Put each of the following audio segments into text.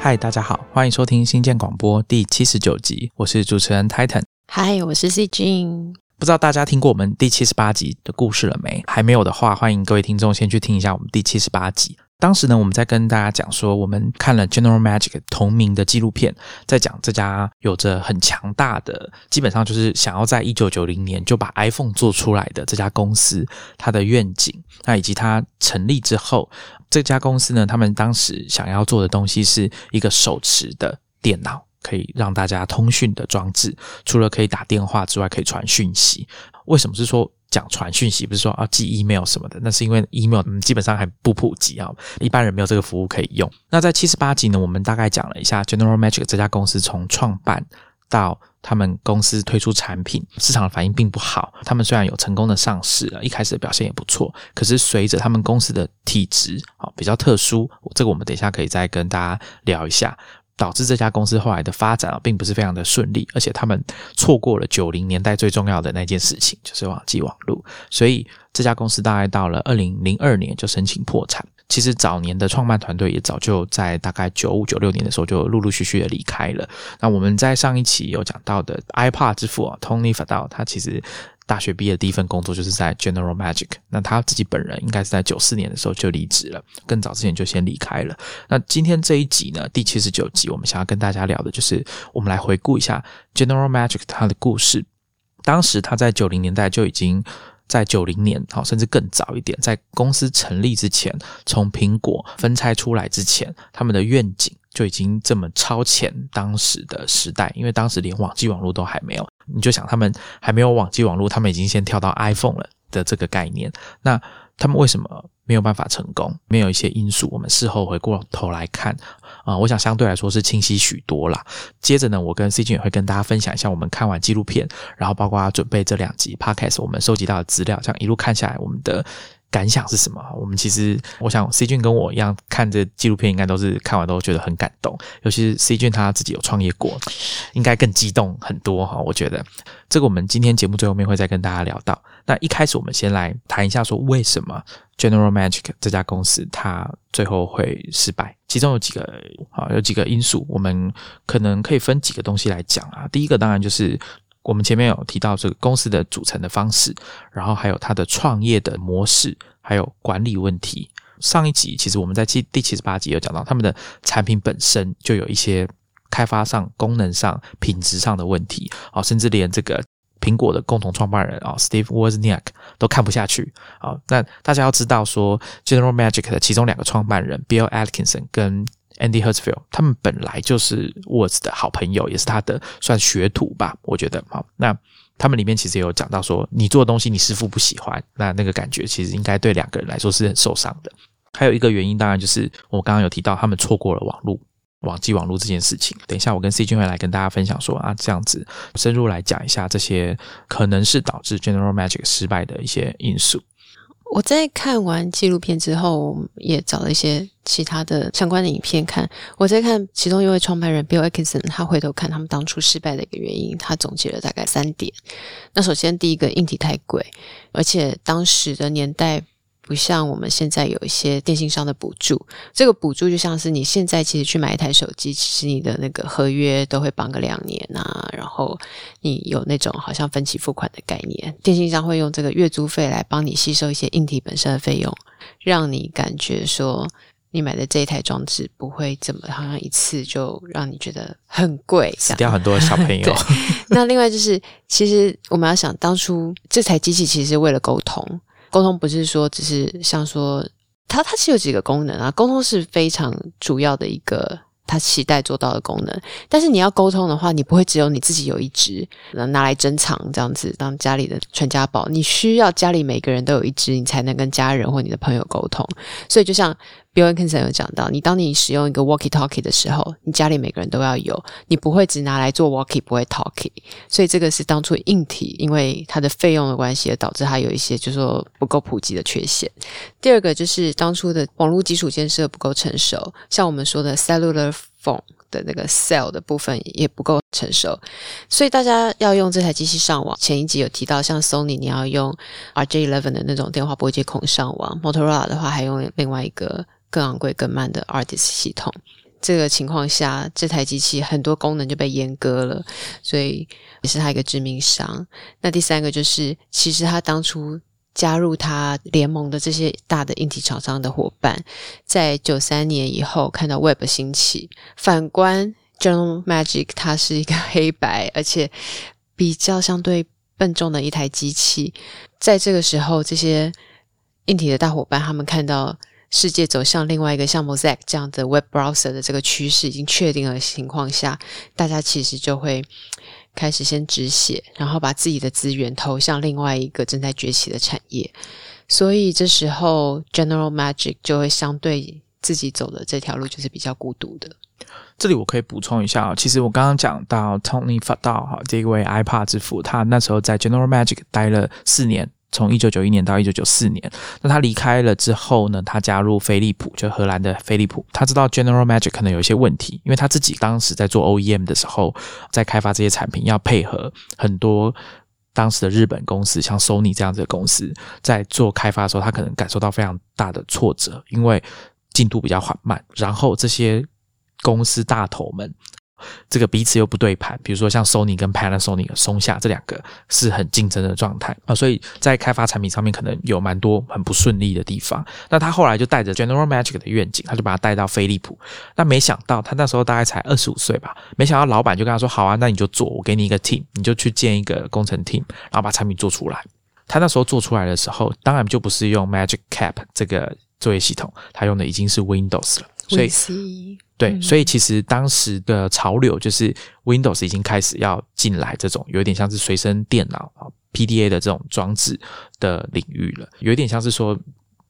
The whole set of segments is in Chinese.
嗨，大家好，欢迎收听新建广播第七十九集，我是主持人 Titan。嗨，我是 C Jin。不知道大家听过我们第七十八集的故事了没？还没有的话，欢迎各位听众先去听一下我们第七十八集。当时呢，我们在跟大家讲说，我们看了 General Magic 同名的纪录片，在讲这家有着很强大的，基本上就是想要在一九九零年就把 iPhone 做出来的这家公司，它的愿景，那以及它成立之后，这家公司呢，他们当时想要做的东西是一个手持的电脑，可以让大家通讯的装置，除了可以打电话之外，可以传讯息。为什么是说？讲传讯息不是说啊寄 email 什么的，那是因为 email 基本上还不普及啊，一般人没有这个服务可以用。那在七十八集呢，我们大概讲了一下 General Magic 这家公司从创办到他们公司推出产品，市场的反应并不好。他们虽然有成功的上市了，一开始的表现也不错，可是随着他们公司的体质啊比较特殊，这个我们等一下可以再跟大家聊一下。导致这家公司后来的发展啊，并不是非常的顺利，而且他们错过了九零年代最重要的那件事情，就是网际网络。所以这家公司大概到了二零零二年就申请破产。其实早年的创办团队也早就在大概九五九六年的时候就陆陆续续的离开了。那我们在上一期有讲到的 iPad 之父啊，Tony Fadell，他其实。大学毕业的第一份工作就是在 General Magic，那他自己本人应该是在九四年的时候就离职了，更早之前就先离开了。那今天这一集呢，第七十九集，我们想要跟大家聊的就是，我们来回顾一下 General Magic 它的故事。当时他在九零年代就已经在九零年，好，甚至更早一点，在公司成立之前，从苹果分拆出来之前，他们的愿景就已经这么超前当时的时代，因为当时连网际网络都还没有。你就想，他们还没有网际网络，他们已经先跳到 iPhone 了的这个概念。那他们为什么没有办法成功？没有一些因素，我们事后回过头来看啊，我想相对来说是清晰许多啦。接着呢，我跟 C 君也会跟大家分享一下我们看完纪录片，然后包括准备这两集 Podcast 我们收集到的资料，这样一路看下来，我们的。感想是什么？我们其实，我想 C 君跟我一样看这纪录片，应该都是看完都觉得很感动。尤其是 C 君他自己有创业过，应该更激动很多哈。我觉得这个我们今天节目最后面会再跟大家聊到。那一开始我们先来谈一下，说为什么 General Magic 这家公司它最后会失败？其中有几个啊，有几个因素，我们可能可以分几个东西来讲啊。第一个当然就是。我们前面有提到这个公司的组成的方式，然后还有它的创业的模式，还有管理问题。上一集其实我们在第第七十八集有讲到，他们的产品本身就有一些开发上、功能上、品质上的问题啊，甚至连这个苹果的共同创办人啊，Steve Wozniak 都看不下去啊。那大家要知道说，General Magic 的其中两个创办人 Bill Atkinson 跟 Andy Hertzfeld，他们本来就是 Woz 的好朋友，也是他的算学徒吧，我觉得好。那他们里面其实也有讲到说，你做的东西你师傅不喜欢，那那个感觉其实应该对两个人来说是很受伤的。还有一个原因，当然就是我刚刚有提到，他们错过了网络、网际网络这件事情。等一下，我跟 C 君会来跟大家分享说啊，这样子深入来讲一下这些可能是导致 General Magic 失败的一些因素。我在看完纪录片之后，也找了一些其他的相关的影片看。我在看其中一位创办人 Bill Atkinson，他回头看他们当初失败的一个原因，他总结了大概三点。那首先，第一个硬体太贵，而且当时的年代。不像我们现在有一些电信商的补助，这个补助就像是你现在其实去买一台手机，其实你的那个合约都会绑个两年啊，然后你有那种好像分期付款的概念，电信商会用这个月租费来帮你吸收一些硬体本身的费用，让你感觉说你买的这一台装置不会怎么好像一次就让你觉得很贵，死掉很多小朋友。那另外就是，其实我们要想，当初这台机器其实是为了沟通。沟通不是说只是像说，它它是有几个功能啊，沟通是非常主要的一个。他期待做到的功能，但是你要沟通的话，你不会只有你自己有一只，能拿来珍藏这样子当家里的传家宝。你需要家里每个人都有一只，你才能跟家人或你的朋友沟通。所以，就像 Bill Atkinson 有讲到，你当你使用一个 walkie-talkie 的时候，你家里每个人都要有，你不会只拿来做 walkie，不会 talkie。所以，这个是当初硬体因为它的费用的关系，而导致它有一些就是说不够普及的缺陷。第二个就是当初的网络基础建设不够成熟，像我们说的 cellular。phone 的那个 cell 的部分也不够成熟，所以大家要用这台机器上网。前一集有提到，像 Sony 你要用 RJ11 的那种电话拨接孔上网，Motorola 的话还用另外一个更昂贵、更慢的 Artis 系统。这个情况下，这台机器很多功能就被阉割了，所以也是它一个致命伤。那第三个就是，其实他当初加入他联盟的这些大的硬体厂商的伙伴，在九三年以后看到 Web 兴起，反观 General Magic，它是一个黑白而且比较相对笨重的一台机器，在这个时候，这些硬体的大伙伴他们看到。世界走向另外一个像 Mosaic 这样的 Web browser 的这个趋势已经确定的情况下，大家其实就会开始先止血，然后把自己的资源投向另外一个正在崛起的产业。所以这时候 General Magic 就会相对自己走的这条路就是比较孤独的。这里我可以补充一下，其实我刚刚讲到 Tony Fadell 哈，这一位 iPad 之父，他那时候在 General Magic 待了四年。从一九九一年到一九九四年，那他离开了之后呢？他加入飞利浦，就荷兰的飞利浦。他知道 General Magic 可能有一些问题，因为他自己当时在做 OEM 的时候，在开发这些产品，要配合很多当时的日本公司，像 Sony 这样子的公司，在做开发的时候，他可能感受到非常大的挫折，因为进度比较缓慢。然后这些公司大头们。这个彼此又不对盘，比如说像 Sony 跟 Panasonic、松下这两个是很竞争的状态啊，所以在开发产品上面可能有蛮多很不顺利的地方。那他后来就带着 General Magic 的愿景，他就把他带到飞利浦。那没想到他那时候大概才二十五岁吧，没想到老板就跟他说：“好啊，那你就做，我给你一个 team，你就去建一个工程 team，然后把产品做出来。”他那时候做出来的时候，当然就不是用 Magic Cap 这个作业系统，他用的已经是 Windows 了，所以。对，所以其实当时的潮流就是 Windows 已经开始要进来这种有点像是随身电脑啊 PDA 的这种装置的领域了，有一点像是说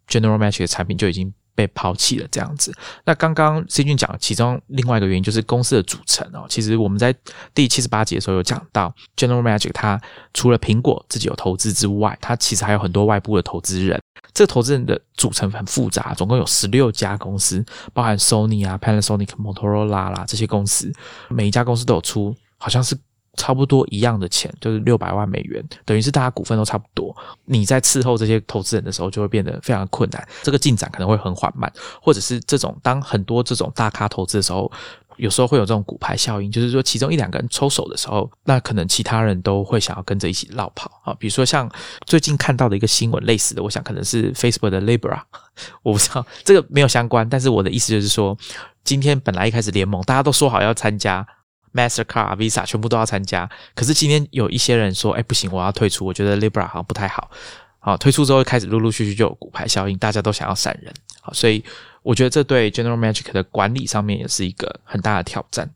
General Magic 的产品就已经。被抛弃了这样子。那刚刚 C 君讲，其中另外一个原因就是公司的组成哦。其实我们在第七十八集的时候有讲到，General Magic 它除了苹果自己有投资之外，它其实还有很多外部的投资人。这个投资人的组成很复杂，总共有十六家公司，包含 Sony 啊、Panasonic、Motorola 啦这些公司，每一家公司都有出，好像是。差不多一样的钱，就是六百万美元，等于是大家股份都差不多。你在伺候这些投资人的时候，就会变得非常困难，这个进展可能会很缓慢，或者是这种当很多这种大咖投资的时候，有时候会有这种骨牌效应，就是说其中一两个人抽手的时候，那可能其他人都会想要跟着一起绕跑啊。比如说像最近看到的一个新闻类似的，我想可能是 Facebook 的 Libra，我不知道这个没有相关，但是我的意思就是说，今天本来一开始联盟大家都说好要参加。Mastercard、Visa 全部都要参加，可是今天有一些人说：“哎，不行，我要退出。”我觉得 Libra 好像不太好。好，退出之后开始陆陆续续就有股牌效应，大家都想要闪人。好，所以我觉得这对 General Magic 的管理上面也是一个很大的挑战。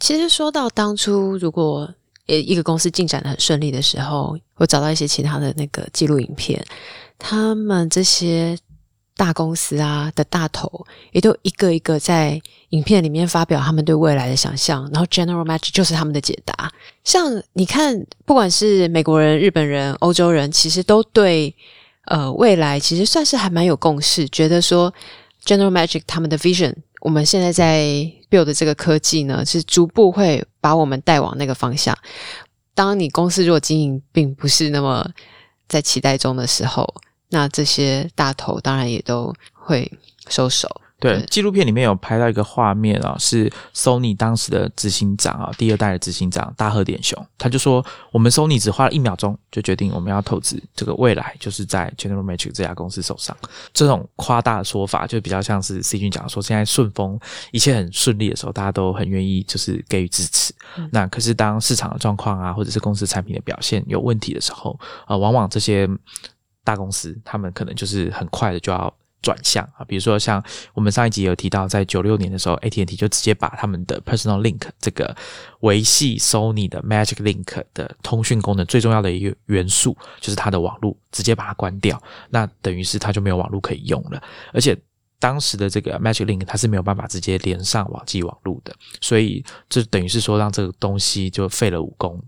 其实说到当初，如果呃一个公司进展的很顺利的时候，我找到一些其他的那个记录影片，他们这些。大公司啊的大头也都一个一个在影片里面发表他们对未来的想象，然后 General Magic 就是他们的解答。像你看，不管是美国人、日本人、欧洲人，其实都对呃未来其实算是还蛮有共识，觉得说 General Magic 他们的 vision，我们现在在 build 的这个科技呢，是逐步会把我们带往那个方向。当你公司如果经营并不是那么在期待中的时候。那这些大头当然也都会收手。对，纪录片里面有拍到一个画面啊，是 Sony 当时的执行长啊，第二代的执行长大贺典雄，他就说，我们 Sony 只花了一秒钟就决定我们要投资这个未来，就是在 General Magic 这家公司手上。这种夸大的说法，就比较像是 C 君讲说，现在顺风一切很顺利的时候，大家都很愿意就是给予支持。那可是当市场的状况啊，或者是公司产品的表现有问题的时候，啊，往往这些。大公司他们可能就是很快的就要转向啊，比如说像我们上一集有提到，在九六年的时候，AT&T 就直接把他们的 Personal Link 这个维系 Sony 的 Magic Link 的通讯功能最重要的一个元素，就是它的网络，直接把它关掉，那等于是它就没有网络可以用了，而且。当时的这个 Magic Link 它是没有办法直接连上网际网络的，所以这等于是说让这个东西就废了武功。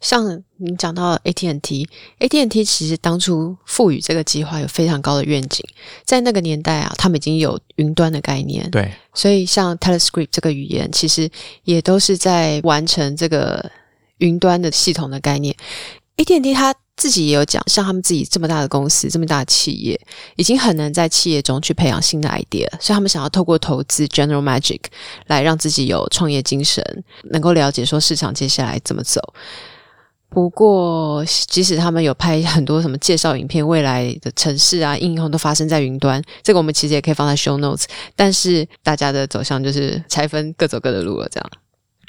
像你讲到 AT&T，AT&T 其实当初赋予这个计划有非常高的愿景，在那个年代啊，他们已经有云端的概念，对，所以像 Telescript 这个语言其实也都是在完成这个云端的系统的概念。AT&T 它自己也有讲，像他们自己这么大的公司，这么大的企业，已经很难在企业中去培养新的 idea，所以他们想要透过投资 General Magic 来让自己有创业精神，能够了解说市场接下来怎么走。不过，即使他们有拍很多什么介绍影片，未来的城市啊、应用都发生在云端，这个我们其实也可以放在 show notes。但是大家的走向就是拆分，各走各的路了，这样。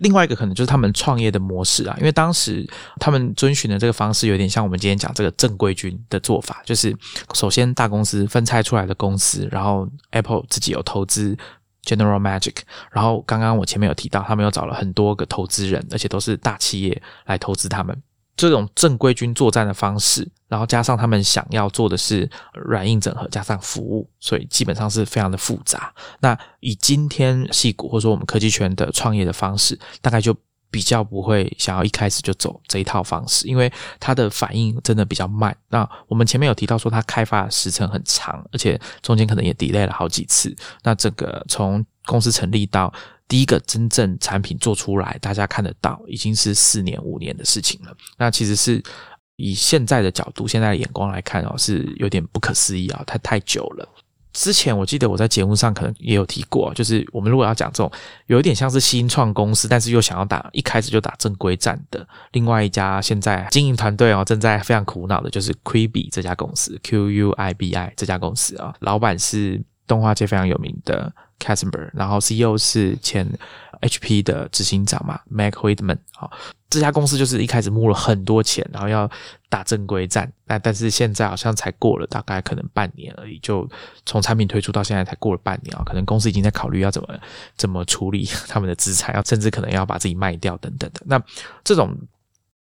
另外一个可能就是他们创业的模式啊，因为当时他们遵循的这个方式有点像我们今天讲这个正规军的做法，就是首先大公司分拆出来的公司，然后 Apple 自己有投资 General Magic，然后刚刚我前面有提到，他们又找了很多个投资人，而且都是大企业来投资他们。这种正规军作战的方式，然后加上他们想要做的是软硬整合，加上服务，所以基本上是非常的复杂。那以今天戏骨或者说我们科技圈的创业的方式，大概就比较不会想要一开始就走这一套方式，因为它的反应真的比较慢。那我们前面有提到说，它开发时程很长，而且中间可能也 delay 了好几次。那整个从公司成立到第一个真正产品做出来，大家看得到，已经是四年五年的事情了。那其实是以现在的角度、现在的眼光来看哦，是有点不可思议啊，太太久了。之前我记得我在节目上可能也有提过，就是我们如果要讲这种有一点像是新创公司，但是又想要打一开始就打正规战的，另外一家现在经营团队哦正在非常苦恼的，就是 Quibi 这家公司，Q U I B I 这家公司啊，老板是动画界非常有名的。C a s p e r 然后 CEO 是前 HP 的执行长嘛，Mac Whitman。好，这家公司就是一开始募了很多钱，然后要打正规战。那但是现在好像才过了大概可能半年而已，就从产品推出到现在才过了半年啊，可能公司已经在考虑要怎么怎么处理他们的资产，要甚至可能要把自己卖掉等等的。那这种。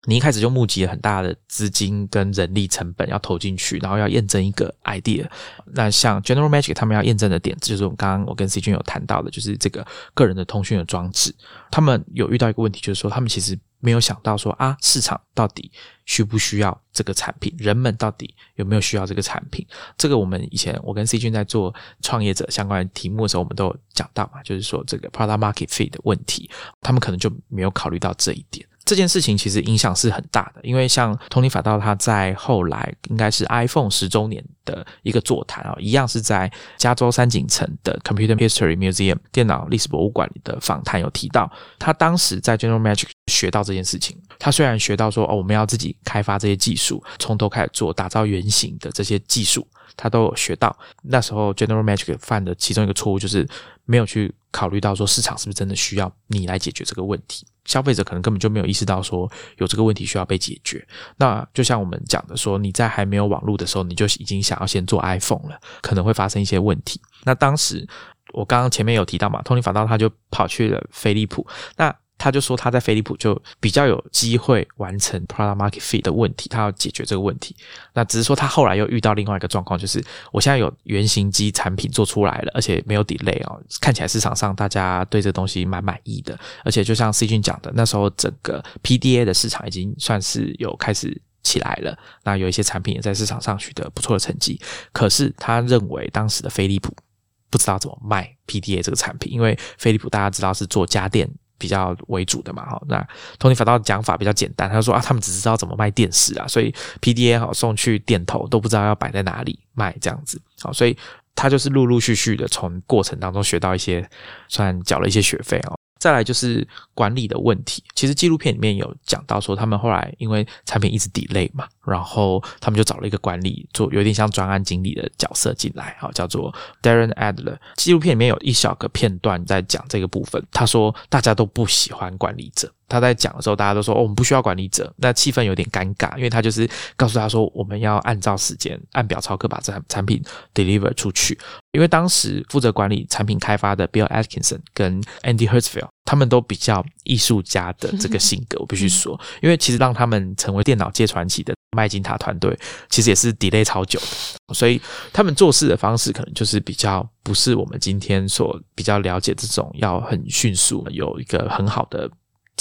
你一开始就募集了很大的资金跟人力成本要投进去，然后要验证一个 idea。那像 General Magic 他们要验证的点，就是我刚刚我跟 C 君有谈到的，就是这个个人的通讯的装置。他们有遇到一个问题，就是说他们其实没有想到说啊，市场到底需不需要这个产品，人们到底有没有需要这个产品？这个我们以前我跟 C 君在做创业者相关的题目的时候，我们都有讲到嘛，就是说这个 product market fit 的问题，他们可能就没有考虑到这一点。这件事情其实影响是很大的，因为像托尼法道他在后来应该是 iPhone 十周年的一个座谈啊，一样是在加州三井城的 Computer History Museum 电脑历史博物馆里的访谈有提到，他当时在 General Magic 学到这件事情。他虽然学到说哦，我们要自己开发这些技术，从头开始做打造原型的这些技术，他都有学到。那时候 General Magic 犯的其中一个错误就是没有去考虑到说市场是不是真的需要你来解决这个问题。消费者可能根本就没有意识到说有这个问题需要被解决。那就像我们讲的说，你在还没有网络的时候，你就已经想要先做 iPhone 了，可能会发生一些问题。那当时我刚刚前面有提到嘛，通尼法道他就跑去了飞利浦。那他就说他在飞利浦就比较有机会完成 product market fit 的问题，他要解决这个问题。那只是说他后来又遇到另外一个状况，就是我现在有原型机产品做出来了，而且没有 delay 哦，看起来市场上大家对这东西蛮满意的。而且就像 C 君讲的，那时候整个 PDA 的市场已经算是有开始起来了，那有一些产品也在市场上取得不错的成绩。可是他认为当时的飞利浦不知道怎么卖 PDA 这个产品，因为飞利浦大家知道是做家电。比较为主的嘛，哈，那 Tony 法道讲法比较简单，他说啊，他们只知道怎么卖电视啊，所以 PDA 好送去店头都不知道要摆在哪里卖这样子，好，所以他就是陆陆续续的从过程当中学到一些，算缴了一些学费哦。再来就是管理的问题，其实纪录片里面有讲到说，他们后来因为产品一直 delay 嘛，然后他们就找了一个管理做有点像专案经理的角色进来，好叫做 Darren Adler。纪录片里面有一小个片段在讲这个部分，他说大家都不喜欢管理者。他在讲的时候，大家都说：“哦，我们不需要管理者。”那气氛有点尴尬，因为他就是告诉他说：“我们要按照时间、按表操课把这产品 deliver 出去。”因为当时负责管理产品开发的 Bill Atkinson 跟 Andy Hertzfeld，他们都比较艺术家的这个性格，我必须说，因为其实让他们成为电脑界传奇的麦金塔团队，其实也是 delay 超久的，所以他们做事的方式可能就是比较不是我们今天所比较了解这种要很迅速有一个很好的。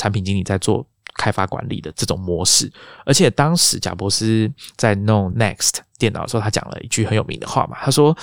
产品经理在做开发管理的这种模式，而且当时贾博士在弄 Next 电脑的时候，他讲了一句很有名的话嘛，他说：“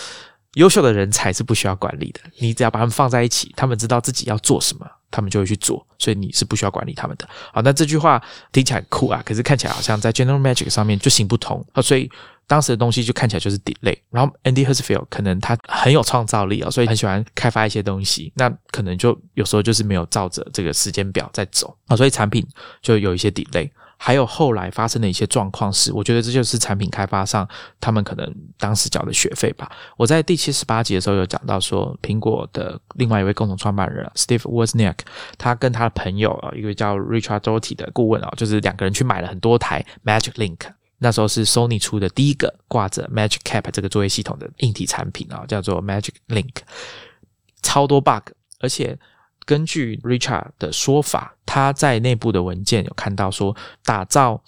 优秀的人才是不需要管理的，你只要把他们放在一起，他们知道自己要做什么，他们就会去做，所以你是不需要管理他们的。好，那这句话听起来酷啊，可是看起来好像在 General Magic 上面就行不通啊，所以当时的东西就看起来就是 delay。然后 Andy Hertzfeld 可能他很有创造力啊，所以很喜欢开发一些东西，那可能就有时候就是没有照着这个时间表在走啊，所以产品就有一些 delay。还有后来发生的一些状况是，我觉得这就是产品开发上他们可能当时缴的学费吧。我在第七十八集的时候有讲到说，苹果的另外一位共同创办人 Steve Wozniak，他跟他的朋友啊，一个叫 Richard Doty 的顾问啊，就是两个人去买了很多台 Magic Link，那时候是 Sony 出的第一个挂着 Magic Cap 这个作业系统的硬体产品啊，叫做 Magic Link，超多 bug，而且。根据 Richard 的说法，他在内部的文件有看到说，打造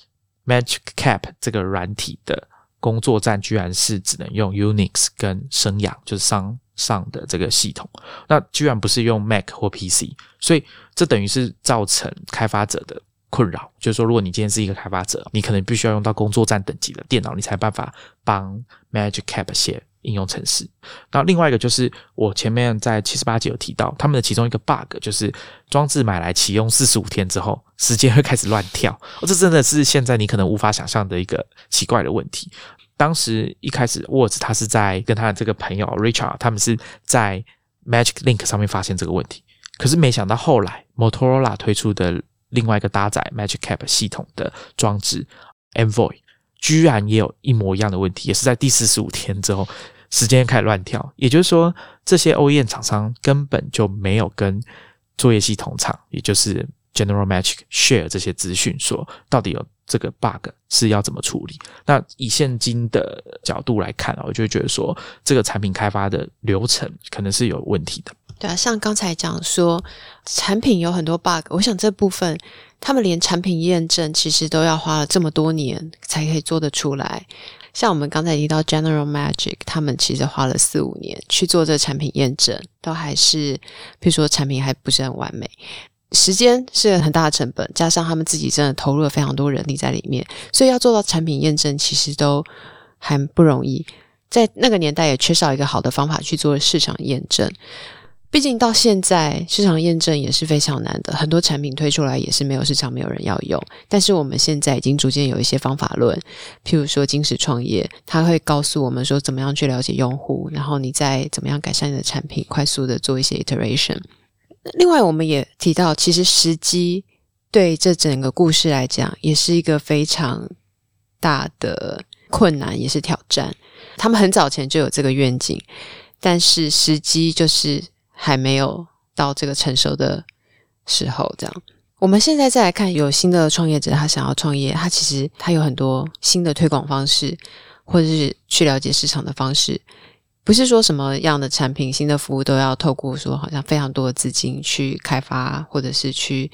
Magic Cap 这个软体的工作站居然是只能用 Unix 跟生养，就是商上的这个系统，那居然不是用 Mac 或 PC，所以这等于是造成开发者的困扰。就是说，如果你今天是一个开发者，你可能必须要用到工作站等级的电脑，你才办法帮 Magic Cap 写。应用程式，那另外一个就是我前面在七十八集有提到，他们的其中一个 bug 就是装置买来启用四十五天之后，时间会开始乱跳。哦，这真的是现在你可能无法想象的一个奇怪的问题。当时一开始 w o r d s 他是在跟他的这个朋友 Richard，他们是在 Magic Link 上面发现这个问题，可是没想到后来 Motorola 推出的另外一个搭载 Magic Cap 系统的装置 Envoy。居然也有一模一样的问题，也是在第四十五天之后，时间开始乱跳。也就是说，这些 OEM 厂商根本就没有跟作业系统厂，也就是 General Magic share 这些资讯，说到底有这个 bug 是要怎么处理。那以现今的角度来看啊，我就会觉得说，这个产品开发的流程可能是有问题的。对啊，像刚才讲说，产品有很多 bug，我想这部分。他们连产品验证其实都要花了这么多年才可以做得出来。像我们刚才提到 General Magic，他们其实花了四五年去做这个产品验证，都还是，比如说产品还不是很完美，时间是很大的成本，加上他们自己真的投入了非常多人力在里面，所以要做到产品验证其实都还不容易。在那个年代也缺少一个好的方法去做市场验证。毕竟到现在，市场验证也是非常难的，很多产品推出来也是没有市场，没有人要用。但是我们现在已经逐渐有一些方法论，譬如说金石创业，它会告诉我们说怎么样去了解用户，然后你再怎么样改善你的产品，快速的做一些 iteration。另外，我们也提到，其实时机对这整个故事来讲，也是一个非常大的困难，也是挑战。他们很早前就有这个愿景，但是时机就是。还没有到这个成熟的时候，这样。我们现在再来看，有新的创业者，他想要创业，他其实他有很多新的推广方式，或者是去了解市场的方式。不是说什么样的产品、新的服务都要透过说，好像非常多的资金去开发，或者是去。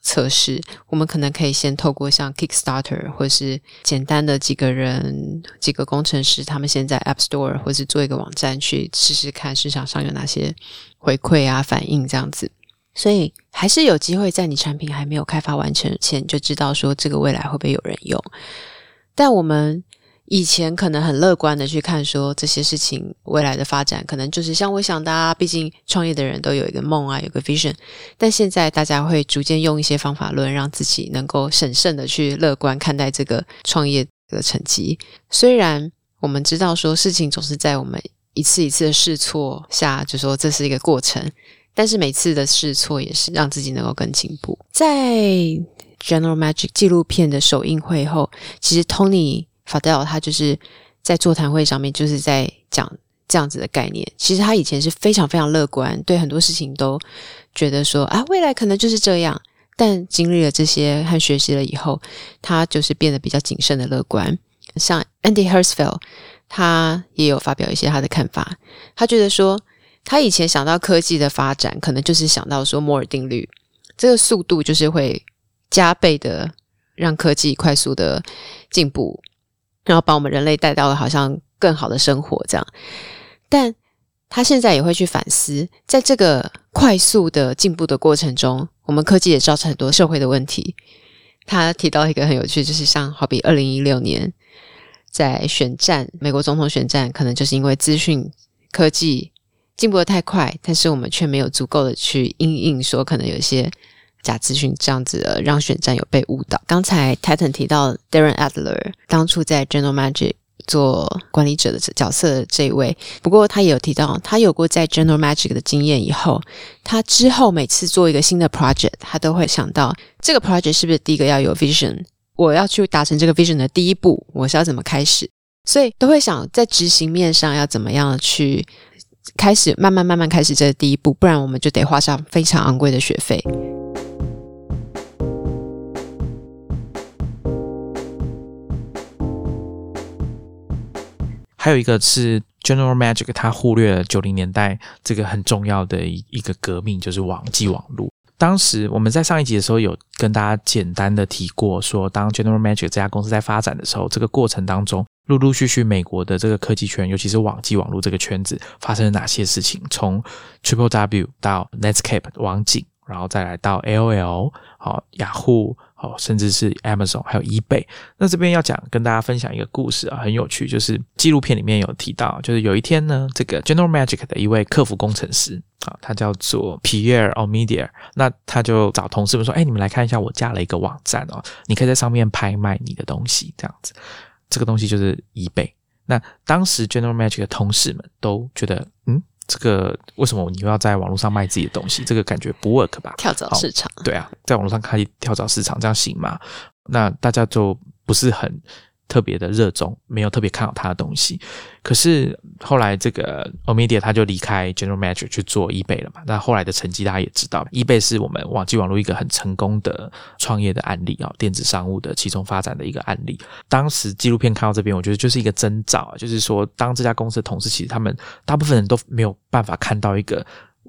测试，我们可能可以先透过像 Kickstarter 或是简单的几个人、几个工程师，他们先在 App Store 或是做一个网站去试试看市场上有哪些回馈啊、反应这样子。所以还是有机会在你产品还没有开发完成前就知道说这个未来会不会有人用。但我们。以前可能很乐观的去看，说这些事情未来的发展可能就是像我想的，啊，毕竟创业的人都有一个梦啊，有个 vision。但现在大家会逐渐用一些方法论，让自己能够审慎的去乐观看待这个创业的成绩。虽然我们知道说事情总是在我们一次一次的试错下，就说这是一个过程，但是每次的试错也是让自己能够更进步。在 General Magic 纪录片的首映会后，其实 Tony。法德尔他就是在座谈会上面就是在讲这样子的概念。其实他以前是非常非常乐观，对很多事情都觉得说啊，未来可能就是这样。但经历了这些和学习了以后，他就是变得比较谨慎的乐观。像 Andy Hertzfeld，他也有发表一些他的看法。他觉得说，他以前想到科技的发展，可能就是想到说摩尔定律，这个速度就是会加倍的让科技快速的进步。然后把我们人类带到了好像更好的生活这样，但他现在也会去反思，在这个快速的进步的过程中，我们科技也造成很多社会的问题。他提到一个很有趣，就是像好比二零一六年在选战，美国总统选战，可能就是因为资讯科技进步的太快，但是我们却没有足够的去应应，说可能有些假资讯这样子的让选战有被误导。刚才 Titan 提到 Darren Adler 当初在 General Magic 做管理者的角色这一位，不过他也有提到，他有过在 General Magic 的经验以后，他之后每次做一个新的 project，他都会想到这个 project 是不是第一个要有 vision，我要去达成这个 vision 的第一步，我是要怎么开始，所以都会想在执行面上要怎么样去开始，慢慢慢慢开始这第一步，不然我们就得花上非常昂贵的学费。还有一个是 General Magic，它忽略了九零年代这个很重要的一一个革命，就是网际网络。当时我们在上一集的时候有跟大家简单的提过，说当 General Magic 这家公司在发展的时候，这个过程当中陆陆续续美国的这个科技圈，尤其是网际网络这个圈子发生了哪些事情？从 Triple W 到 Netscape 网景。然后再来到 AOL，好，雅虎，哦，甚至是 Amazon，还有 eBay。那这边要讲跟大家分享一个故事啊，很有趣，就是纪录片里面有提到，就是有一天呢，这个 General Magic 的一位客服工程师啊，他叫做 Pierre Omidyar，那他就找同事们说，哎，你们来看一下，我加了一个网站哦，你可以在上面拍卖你的东西，这样子，这个东西就是 eBay。那当时 General Magic 的同事们都觉得，这个为什么你又要在网络上卖自己的东西？这个感觉不 work 吧？跳蚤市场，对啊，在网络上开跳蚤市场，这样行吗？那大家就不是很。特别的热衷，没有特别看好他的东西。可是后来这个 Omidia 他就离开 General Magic 去做 eBay 了嘛。那后来的成绩大家也知道，eBay 是我们网际网络一个很成功的创业的案例啊，电子商务的其中发展的一个案例。当时纪录片看到这边，我觉得就是一个征兆啊，就是说当这家公司的同事其实他们大部分人都没有办法看到一个。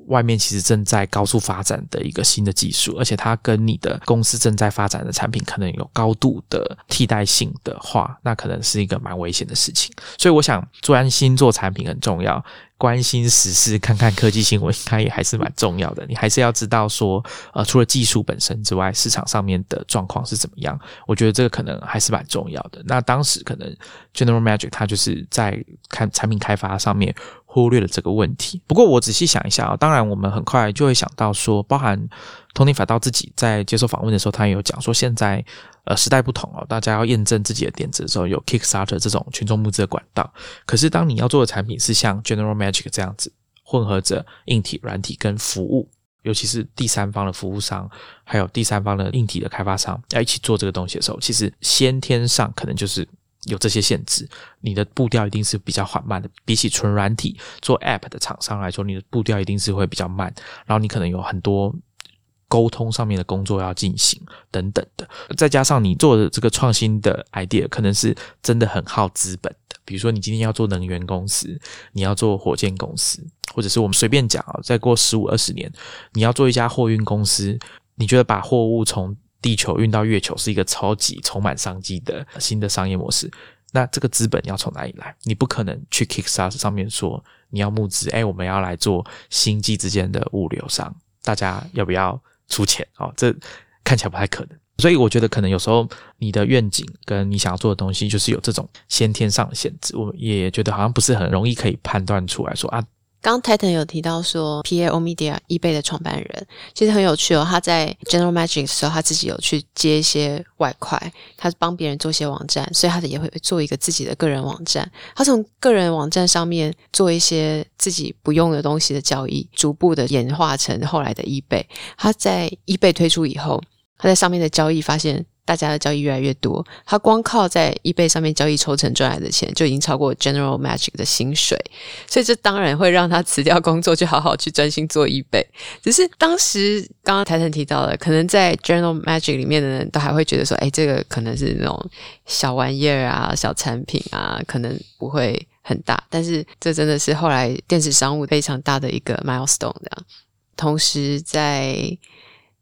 外面其实正在高速发展的一个新的技术，而且它跟你的公司正在发展的产品可能有高度的替代性的话，那可能是一个蛮危险的事情。所以我想专心做产品很重要。关心时事，看看科技新闻，应该也还是蛮重要的。你还是要知道说，呃，除了技术本身之外，市场上面的状况是怎么样。我觉得这个可能还是蛮重要的。那当时可能 General Magic 它就是在看产品开发上面忽略了这个问题。不过我仔细想一下啊，当然我们很快就会想到说，包含 Tony 法道自己在接受访问的时候，他也有讲说，现在。呃，时代不同哦，大家要验证自己的点子的时候，有 Kickstarter 这种群众募资的管道。可是，当你要做的产品是像 General Magic 这样子，混合着硬体、软体跟服务，尤其是第三方的服务商，还有第三方的硬体的开发商要一起做这个东西的时候，其实先天上可能就是有这些限制，你的步调一定是比较缓慢的。比起纯软体做 App 的厂商来说，你的步调一定是会比较慢，然后你可能有很多。沟通上面的工作要进行等等的，再加上你做的这个创新的 idea，可能是真的很耗资本的。比如说，你今天要做能源公司，你要做火箭公司，或者是我们随便讲啊，再过十五二十年，你要做一家货运公司，你觉得把货物从地球运到月球是一个超级充满商机的新的商业模式？那这个资本要从哪里来？你不可能去 Kickstarter 上面说你要募资，哎，我们要来做星际之间的物流商，大家要不要？出钱哦，这看起来不太可能，所以我觉得可能有时候你的愿景跟你想要做的东西，就是有这种先天上的限制。我也觉得好像不是很容易可以判断出来说啊。刚 Titan 有提到说，P A O Media eBay 的创办人其实很有趣哦。他在 General Magic 的时候，他自己有去接一些外快，他帮别人做一些网站，所以他也会做一个自己的个人网站。他从个人网站上面做一些自己不用的东西的交易，逐步的演化成后来的 eBay。他在 eBay 推出以后，他在上面的交易发现。大家的交易越来越多，他光靠在 eBay 上面交易抽成赚来的钱就已经超过 General Magic 的薪水，所以这当然会让他辞掉工作，去好好去专心做 eBay。只是当时刚刚台晨提到了，可能在 General Magic 里面的人都还会觉得说，哎，这个可能是那种小玩意儿啊、小产品啊，可能不会很大。但是这真的是后来电子商务非常大的一个 milestone 的。同时在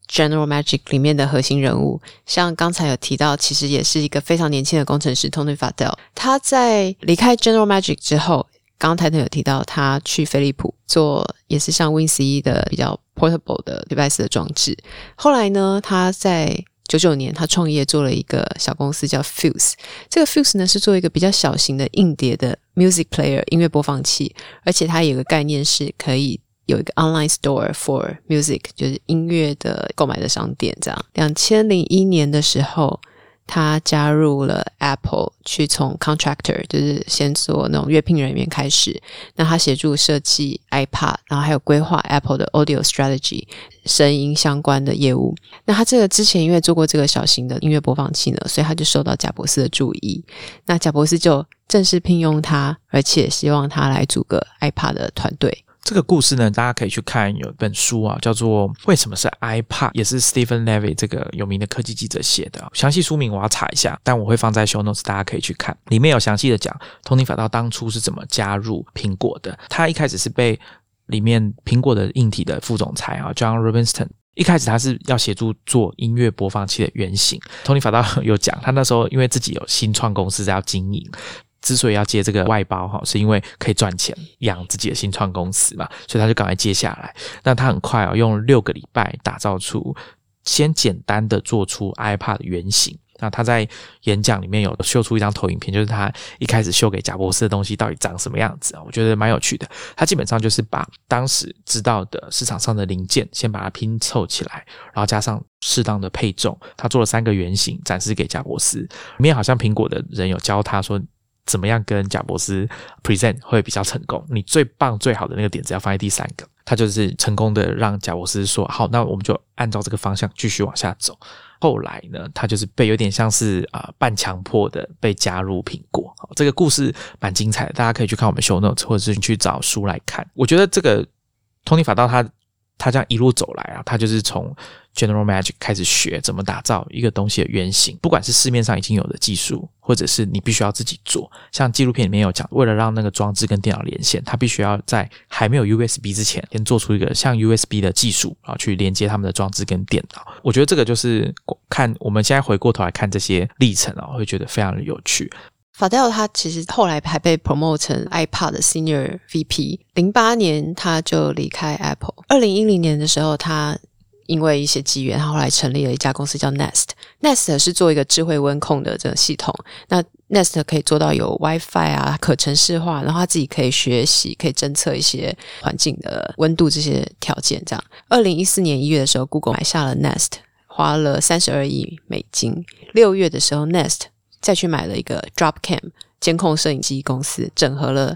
General Magic 里面的核心人物，像刚才有提到，其实也是一个非常年轻的工程师 Tony Fadell。他在离开 General Magic 之后，刚刚台头有提到，他去飞利浦做也是像 Win C 的比较 portable 的 device 的装置。后来呢，他在九九年，他创业做了一个小公司叫 Fuse。这个 Fuse 呢是做一个比较小型的硬碟的 music player 音乐播放器，而且它有个概念是可以有一个 online store for music，就是音乐的购买的商店。这样，两千零一年的时候。他加入了 Apple，去从 contractor，就是先做那种乐聘人员开始。那他协助设计 iPad，然后还有规划 Apple 的 audio strategy，声音相关的业务。那他这个之前因为做过这个小型的音乐播放器呢，所以他就受到贾博士的注意。那贾博士就正式聘用他，而且希望他来组个 iPad 的团队。这个故事呢，大家可以去看有一本书啊，叫做《为什么是 iPad》，也是 Stephen Levy 这个有名的科技记者写的。详细书名我要查一下，但我会放在 Show Notes，大家可以去看。里面有详细的讲托尼法道当初是怎么加入苹果的。他一开始是被里面苹果的硬体的副总裁啊，John Rubinstein，一开始他是要协助做音乐播放器的原型。托尼法道有讲，他那时候因为自己有新创公司在要经营。之所以要接这个外包哈，是因为可以赚钱养自己的新创公司嘛，所以他就赶快接下来。那他很快哦，用六个礼拜打造出先简单的做出 iPad 的原型。那他在演讲里面有秀出一张投影片，就是他一开始秀给贾博士的东西到底长什么样子啊？我觉得蛮有趣的。他基本上就是把当时知道的市场上的零件先把它拼凑起来，然后加上适当的配重，他做了三个原型展示给贾博士。里面好像苹果的人有教他说。怎么样跟贾博士 present 会比较成功？你最棒、最好的那个点子要放在第三个，他就是成功的让贾博士说好，那我们就按照这个方向继续往下走。后来呢，他就是被有点像是啊半强迫的被加入苹果。这个故事蛮精彩的，大家可以去看我们 show notes，或者是去找书来看。我觉得这个托尼法道他。他这样一路走来啊，他就是从 General Magic 开始学怎么打造一个东西的原型，不管是市面上已经有的技术，或者是你必须要自己做。像纪录片里面有讲，为了让那个装置跟电脑连线，他必须要在还没有 USB 之前，先做出一个像 USB 的技术啊，去连接他们的装置跟电脑。我觉得这个就是看我们现在回过头来看这些历程啊，会觉得非常的有趣。法戴尔他其实后来还被 promote 成 iPad 的 Senior VP。零八年他就离开 Apple。二零一零年的时候，他因为一些机缘，他后来成立了一家公司叫 Nest。Nest 是做一个智慧温控的这个系统。那 Nest 可以做到有 WiFi 啊，可程式化，然后他自己可以学习，可以侦测一些环境的温度这些条件。这样，二零一四年一月的时候，Google 买下了 Nest，花了三十二亿美金。六月的时候，Nest 再去买了一个 Dropcam 监控摄影机公司，整合了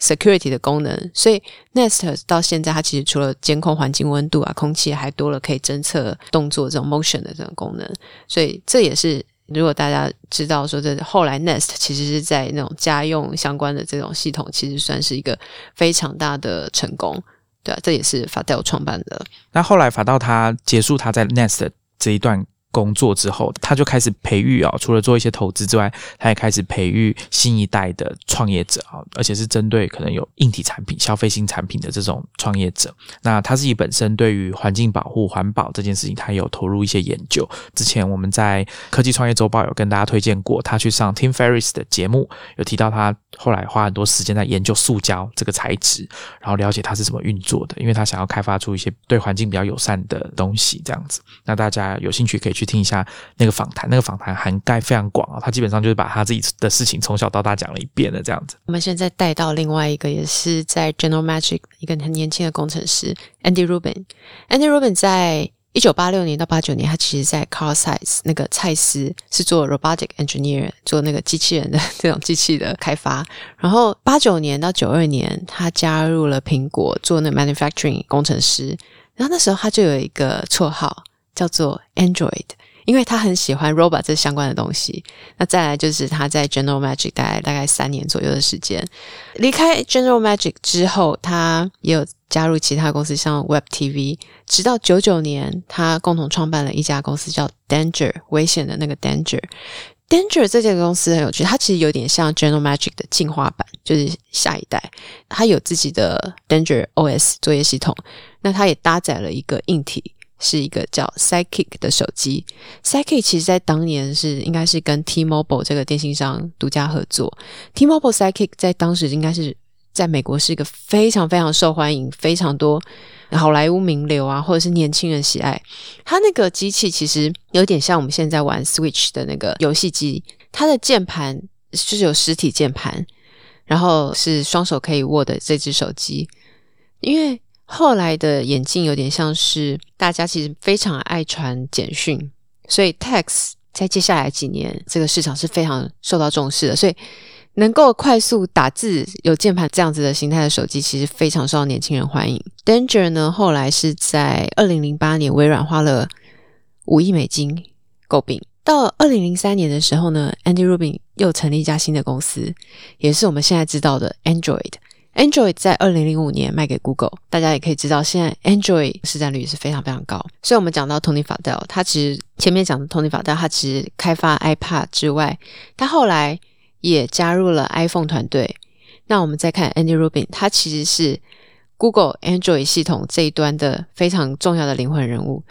security 的功能。所以 Nest 到现在，它其实除了监控环境温度啊、空气，还多了可以侦测动作这种 motion 的这种功能。所以这也是如果大家知道说，这后来 Nest 其实是在那种家用相关的这种系统，其实算是一个非常大的成功。对啊，这也是法道创办的。那后来法道他结束他在 Nest 这一段。工作之后，他就开始培育啊，除了做一些投资之外，他也开始培育新一代的创业者啊，而且是针对可能有硬体产品、消费性产品的这种创业者。那他自己本身对于环境保护、环保这件事情，他有投入一些研究。之前我们在科技创业周报有跟大家推荐过，他去上 Tim Ferris 的节目，有提到他后来花很多时间在研究塑胶这个材质，然后了解它是怎么运作的，因为他想要开发出一些对环境比较友善的东西，这样子。那大家有兴趣可以去。去听一下那个访谈，那个访谈涵盖非常广啊，他基本上就是把他自己的事情从小到大讲了一遍的这样子。我们现在带到另外一个，也是在 General Magic 一个很年轻的工程师 Andy Rubin。Andy Rubin 在一九八六年到八九年，他其实在 Carl Zeiss 那个蔡司是做 robotic engineer，做那个机器人的这种机器的开发。然后八九年到九二年，他加入了苹果做那 manufacturing 工程师。然后那时候他就有一个绰号。叫做 Android，因为他很喜欢 robot 这相关的东西。那再来就是他在 General Magic 待大概三年左右的时间。离开 General Magic 之后，他也有加入其他公司，像 Web TV。直到九九年，他共同创办了一家公司叫 Danger，危险的那个 Danger。Danger 这家公司很有趣，它其实有点像 General Magic 的进化版，就是下一代。它有自己的 Danger OS 作业系统，那它也搭载了一个硬体。是一个叫 Psychic 的手机，Psychic 其实在当年是应该是跟 T-Mobile 这个电信商独家合作。T-Mobile Psychic 在当时应该是在美国是一个非常非常受欢迎、非常多好莱坞名流啊，或者是年轻人喜爱。它那个机器其实有点像我们现在玩 Switch 的那个游戏机，它的键盘就是有实体键盘，然后是双手可以握的这只手机。因为后来的眼镜有点像是大家其实非常爱传简讯，所以 Text 在接下来几年这个市场是非常受到重视的，所以。能够快速打字、有键盘这样子的形态的手机，其实非常受到年轻人欢迎。Danger 呢，后来是在二零零八年，微软花了五亿美金购并。到二零零三年的时候呢，Andy Rubin 又成立一家新的公司，也是我们现在知道的 Android。Android 在二零零五年卖给 Google，大家也可以知道，现在 Android 市占率是非常非常高。所以，我们讲到 Tony Fadell，他其实前面讲的 Tony Fadell，他其实开发 iPad 之外，他后来。也加入了 iPhone 团队。那我们再看 Andy Rubin，他其实是 Google Android 系统这一端的非常重要的灵魂人物。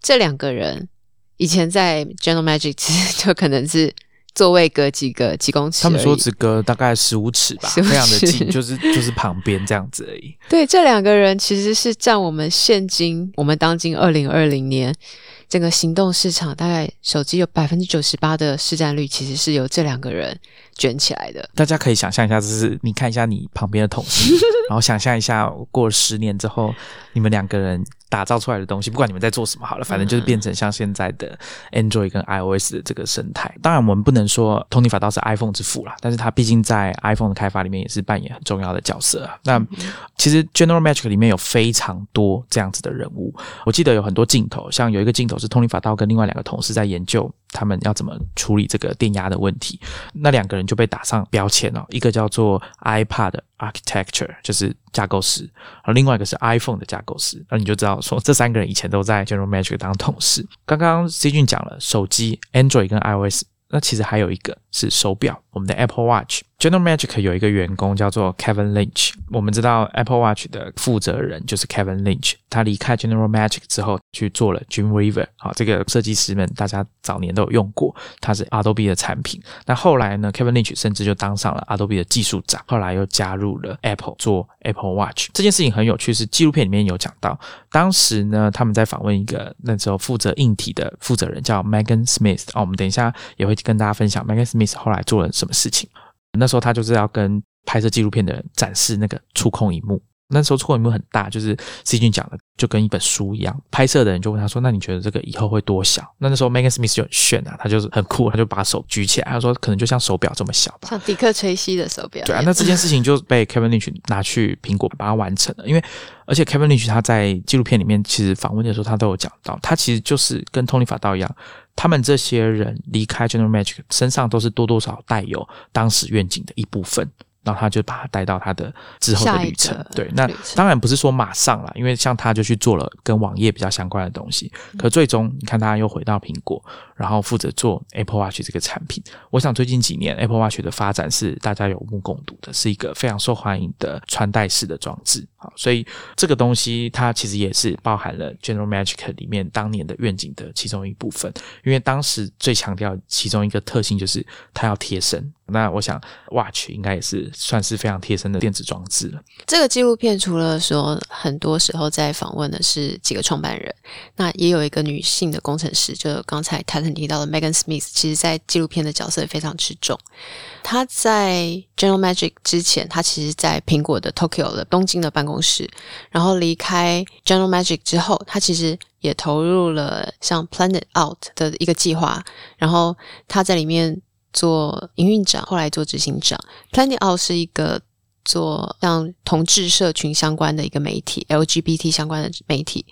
这两个人以前在 General Magic 就可能是座位隔几个几公尺，他们说只隔大概十五尺吧，非常的近，就是就是旁边这样子而已。对，这两个人其实是占我们现今我们当今二零二零年。整个行动市场大概手机有百分之九十八的市占率，其实是由这两个人卷起来的。大家可以想象一下，就是你看一下你旁边的同事，然后想象一下过了十年之后，你们两个人。打造出来的东西，不管你们在做什么好了，反正就是变成像现在的 Android 跟 iOS 的这个生态。当然，我们不能说 Tony 法道是 iPhone 之父啦，但是他毕竟在 iPhone 的开发里面也是扮演很重要的角色。那其实 General Magic 里面有非常多这样子的人物，我记得有很多镜头，像有一个镜头是 Tony 法道跟另外两个同事在研究。他们要怎么处理这个电压的问题？那两个人就被打上标签了，一个叫做 iPad Architecture，就是架构师，而另外一个是 iPhone 的架构师。那你就知道说，这三个人以前都在 General Magic 当同事。刚刚 C 君讲了手机 Android 跟 iOS，那其实还有一个是手表，我们的 Apple Watch。General Magic 有一个员工叫做 Kevin Lynch，我们知道 Apple Watch 的负责人就是 Kevin Lynch。他离开 General Magic 之后，去做了 Dreamweaver。好，这个设计师们大家早年都有用过，它是 Adobe 的产品。那后来呢，Kevin Lynch 甚至就当上了 Adobe 的技术长，后来又加入了 Apple 做 Apple Watch。这件事情很有趣，是纪录片里面有讲到，当时呢，他们在访问一个那时候负责硬体的负责人叫 Megan Smith。哦，我们等一下也会跟大家分享 Megan Smith 后来做了什么事情。那时候他就是要跟拍摄纪录片的人展示那个触控荧幕。那时候触控荧幕很大，就是 C 君讲的，就跟一本书一样。拍摄的人就问他说：“那你觉得这个以后会多小？”那那时候 Megan Smith 就很炫啊，他就是很酷，他就把手举起来，他说：“可能就像手表这么小吧。”像迪克崔西的手表。对啊，那这件事情就被 Kevin Lynch 拿去苹果把它完成了。因为而且 Kevin Lynch 他在纪录片里面其实访问的时候，他都有讲到，他其实就是跟 Tony 法道一样。他们这些人离开 General Magic，身上都是多多少带有当时愿景的一部分。然后他就把他带到他的之后的旅程，对，那当然不是说马上了，因为像他就去做了跟网页比较相关的东西，可最终你看他又回到苹果，然后负责做 Apple Watch 这个产品。我想最近几年 Apple Watch 的发展是大家有目共睹的，是一个非常受欢迎的穿戴式的装置好，所以这个东西它其实也是包含了 General Magic 里面当年的愿景的其中一部分，因为当时最强调其中一个特性就是它要贴身。那我想，Watch 应该也是算是非常贴身的电子装置了。这个纪录片除了说很多时候在访问的是几个创办人，那也有一个女性的工程师，就刚才 t a t 提到的 Megan Smith，其实在纪录片的角色也非常之重。他在 General Magic 之前，他其实在苹果的 Tokyo 的东京的办公室，然后离开 General Magic 之后，他其实也投入了像 Planet Out 的一个计划，然后他在里面。做营运长，后来做执行长。Planet Out 是一个做像同志社群相关的一个媒体，LGBT 相关的媒体。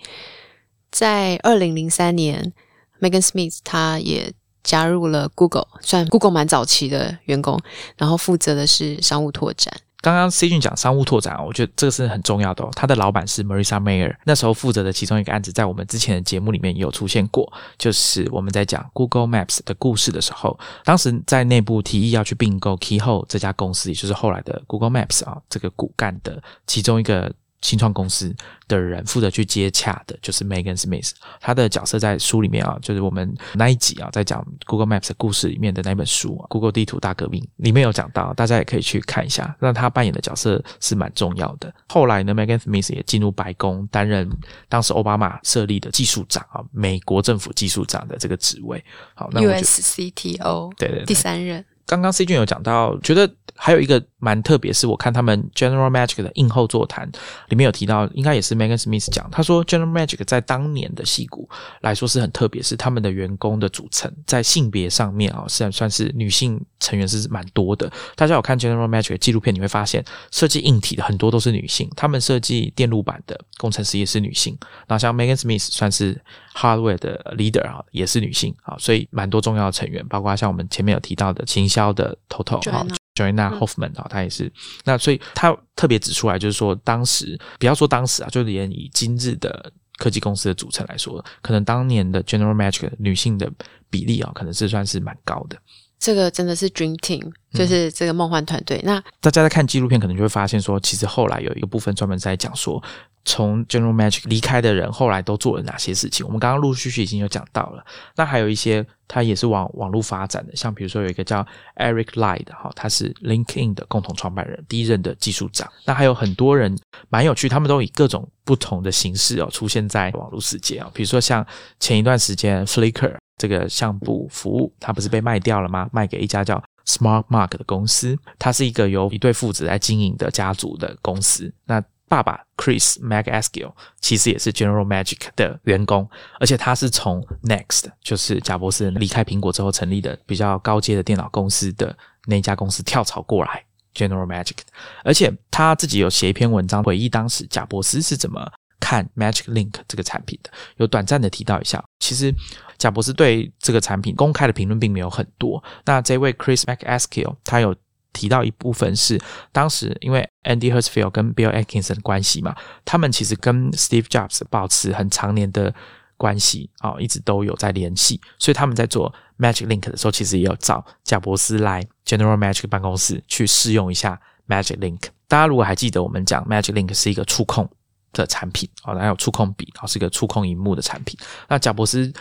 在二零零三年，Megan Smith 他也加入了 Google，算 Google 蛮早期的员工，然后负责的是商务拓展。刚刚 C 君讲商务拓展我觉得这个是很重要的哦。他的老板是 Marissa Mayer，那时候负责的其中一个案子，在我们之前的节目里面也有出现过，就是我们在讲 Google Maps 的故事的时候，当时在内部提议要去并购 Keyhole 这家公司，也就是后来的 Google Maps 啊，这个骨干的其中一个新创公司的人负责去接洽的，就是 Megan Smith。他的角色在书里面啊，就是我们那一集啊，在讲 Google Maps 的故事里面的那本书《Google 地图大革命》里面有讲到，大家也可以去看一下。那他扮演的角色是蛮重要的。后来呢，Megan Smith 也进入白宫，担任当时奥巴马设立的技术长啊，美国政府技术长的这个职位。好，那 USCTO 对对第三任。刚刚 C 君有讲到，觉得还有一个蛮特别，是我看他们 General Magic 的映后座谈里面有提到，应该也是 Megan Smith 讲，他说 General Magic 在当年的戏骨来说是很特别，是他们的员工的组成在性别上面啊，虽然算是女性成员是蛮多的。大家有看 General Magic 的纪录片，你会发现设计硬体的很多都是女性，他们设计电路板的工程师也是女性。那像 Megan Smith 算是 Hardware 的 leader 啊，也是女性啊，所以蛮多重要成员，包括像我们前面有提到的秦。销的头头啊，Joanna Hoffman 啊，他也是。那所以她特别指出来，就是说当时不要说当时啊，就连以今日的科技公司的组成来说，可能当年的 General Magic 女性的比例啊，可能是算是蛮高的。这个真的是 Dream Team，就是这个梦幻团队。那大家在看纪录片，可能就会发现说，其实后来有一个部分专门在讲说。从 General Magic 离开的人，后来都做了哪些事情？我们刚刚陆陆续续已经有讲到了。那还有一些，他也是往网络发展的，像比如说有一个叫 Eric Light 哈，他是 LinkedIn 的共同创办人，第一任的技术长。那还有很多人蛮有趣，他们都以各种不同的形式哦出现在网络世界啊。比如说像前一段时间 Flickr 这个相簿服务，它不是被卖掉了吗？卖给一家叫 Smart Mark 的公司，它是一个由一对父子来经营的家族的公司。那爸爸 Chris MacAskill 其实也是 General Magic 的员工，而且他是从 Next，就是贾博士离开苹果之后成立的比较高阶的电脑公司的那家公司跳槽过来 General Magic，而且他自己有写一篇文章回忆当时贾博士是怎么看 Magic Link 这个产品的，有短暂的提到一下。其实贾博士对这个产品公开的评论并没有很多。那这位 Chris MacAskill 他有。提到一部分是当时因为 Andy Hertzfeld 跟 Bill Atkinson 关系嘛，他们其实跟 Steve Jobs 保持很长年的关系啊，一直都有在联系，所以他们在做 Magic Link 的时候，其实也有找贾伯斯来 General Magic 办公室去试用一下 Magic Link。大家如果还记得，我们讲 Magic Link 是一个触控的产品啊，还有触控笔，然后是一个触控荧幕的产品。那贾伯斯。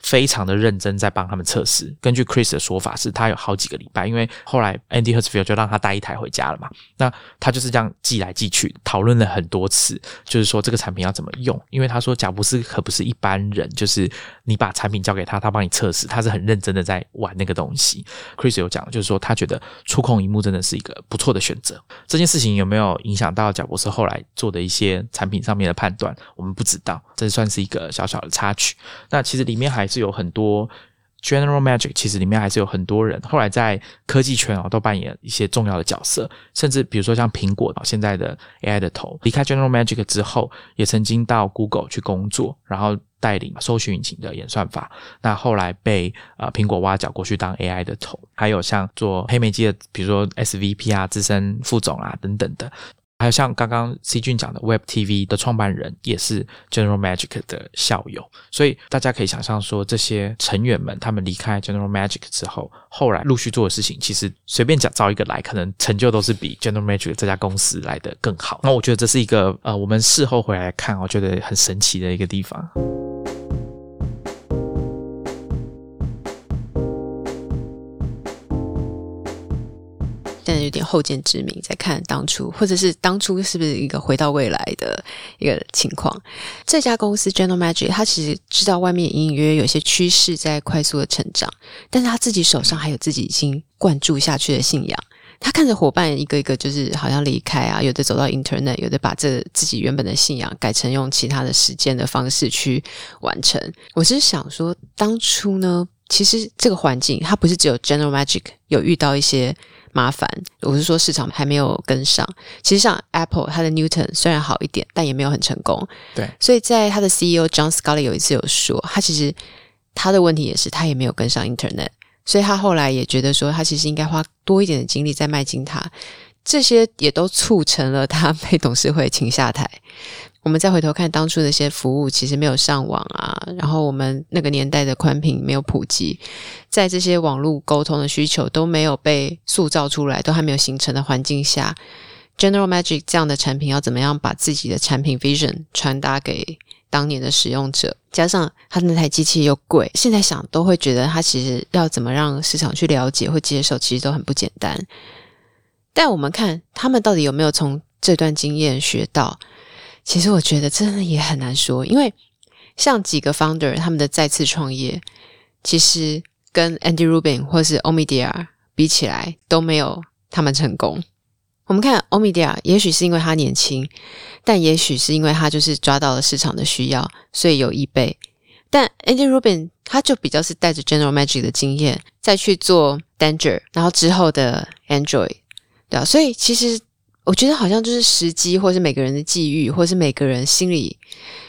非常的认真在帮他们测试。根据 Chris 的说法，是他有好几个礼拜，因为后来 Andy Hertzfeld 就让他带一台回家了嘛。那他就是这样寄来寄去，讨论了很多次，就是说这个产品要怎么用。因为他说贾布斯可不是一般人，就是你把产品交给他，他帮你测试，他是很认真的在玩那个东西。Chris 有讲，就是说他觉得触控荧幕真的是一个不错的选择。这件事情有没有影响到贾博士后来做的一些产品上面的判断？我们不知道，这算是一个小小的插曲。那其实里面还。是有很多 General Magic，其实里面还是有很多人后来在科技圈啊都扮演一些重要的角色，甚至比如说像苹果啊现在的 AI 的头离开 General Magic 之后，也曾经到 Google 去工作，然后带领搜寻引擎的演算法。那后来被呃苹果挖角过去当 AI 的头，还有像做黑莓机的，比如说 SVP 啊、资深副总啊等等的。还有像刚刚 C 君讲的 Web TV 的创办人也是 General Magic 的校友，所以大家可以想象说，这些成员们他们离开 General Magic 之后，后来陆续做的事情，其实随便讲招一个来，可能成就都是比 General Magic 这家公司来的更好。那我觉得这是一个呃，我们事后回来看，我觉得很神奇的一个地方。现在有点后见之明，在看当初，或者是当初是不是一个回到未来的一个情况？这家公司 General Magic，他其实知道外面隐隐约约有些趋势在快速的成长，但是他自己手上还有自己已经灌注下去的信仰。他看着伙伴一个一个就是好像离开啊，有的走到 Internet，有的把这自己原本的信仰改成用其他的时间的方式去完成。我是想说，当初呢，其实这个环境它不是只有 General Magic 有遇到一些。麻烦，我是说市场还没有跟上。其实像 Apple，它的 Newton 虽然好一点，但也没有很成功。对，所以在他的 CEO John Sculley 有一次有说，他其实他的问题也是他也没有跟上 Internet，所以他后来也觉得说，他其实应该花多一点的精力在迈进它。这些也都促成了他被董事会请下台。我们再回头看当初那些服务，其实没有上网啊，然后我们那个年代的宽频没有普及，在这些网络沟通的需求都没有被塑造出来，都还没有形成的环境下，General Magic 这样的产品要怎么样把自己的产品 vision 传达给当年的使用者，加上他那台机器又贵，现在想都会觉得他其实要怎么让市场去了解或接受，其实都很不简单。但我们看他们到底有没有从这段经验学到，其实我觉得真的也很难说，因为像几个 founder 他们的再次创业，其实跟 Andy Rubin 或是 Omidyar 比起来都没有他们成功。我们看 Omidyar，也许是因为他年轻，但也许是因为他就是抓到了市场的需要，所以有一倍。但 Andy Rubin 他就比较是带着 General Magic 的经验再去做 Danger，然后之后的 Android，对啊，所以其实我觉得好像就是时机，或是每个人的际遇，或是每个人心里，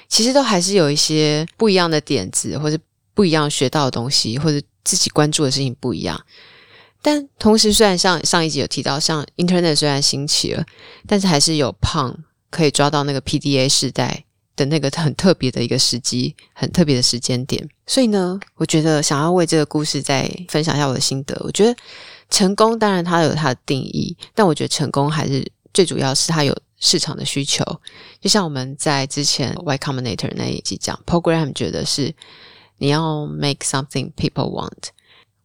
其实都还是有一些不一样的点子，或是不一样学到的东西，或者自己关注的事情不一样。但同时，虽然上上一集有提到，像 Internet 虽然兴起了，但是还是有胖可以抓到那个 PDA 时代的那个很特别的一个时机，很特别的时间点。所以呢，我觉得想要为这个故事再分享一下我的心得。我觉得成功当然它有它的定义，但我觉得成功还是最主要是它有市场的需求。就像我们在之前 Y Combinator 那一集讲，Program 觉得是你要 make something people want。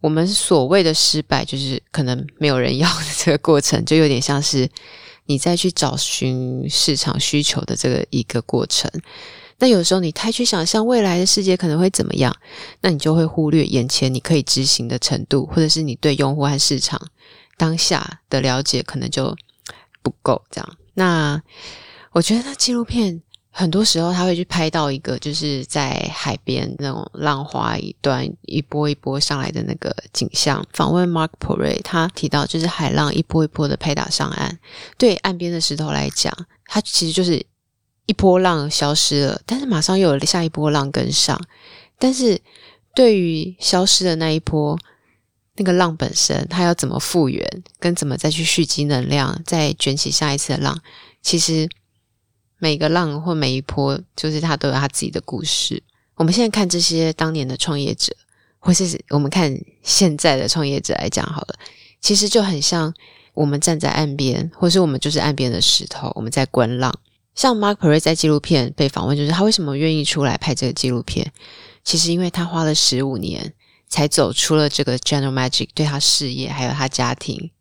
我们所谓的失败，就是可能没有人要的这个过程，就有点像是你再去找寻市场需求的这个一个过程。那有时候你太去想象未来的世界可能会怎么样，那你就会忽略眼前你可以执行的程度，或者是你对用户和市场当下的了解可能就不够。这样，那我觉得纪录片。很多时候他会去拍到一个，就是在海边那种浪花一段一波一波上来的那个景象。访问 Mark p o r e 他提到，就是海浪一波一波的拍打上岸，对岸边的石头来讲，它其实就是一波浪消失了，但是马上又有下一波浪跟上。但是对于消失的那一波，那个浪本身，它要怎么复原，跟怎么再去蓄积能量，再卷起下一次的浪，其实。每个浪或每一波，就是他都有他自己的故事。我们现在看这些当年的创业者，或是我们看现在的创业者来讲好了，其实就很像我们站在岸边，或是我们就是岸边的石头，我们在观浪。像 Mark Perry 在纪录片被访问，就是他为什么愿意出来拍这个纪录片？其实因为他花了十五年才走出了这个 General Magic 对他事业还有他家庭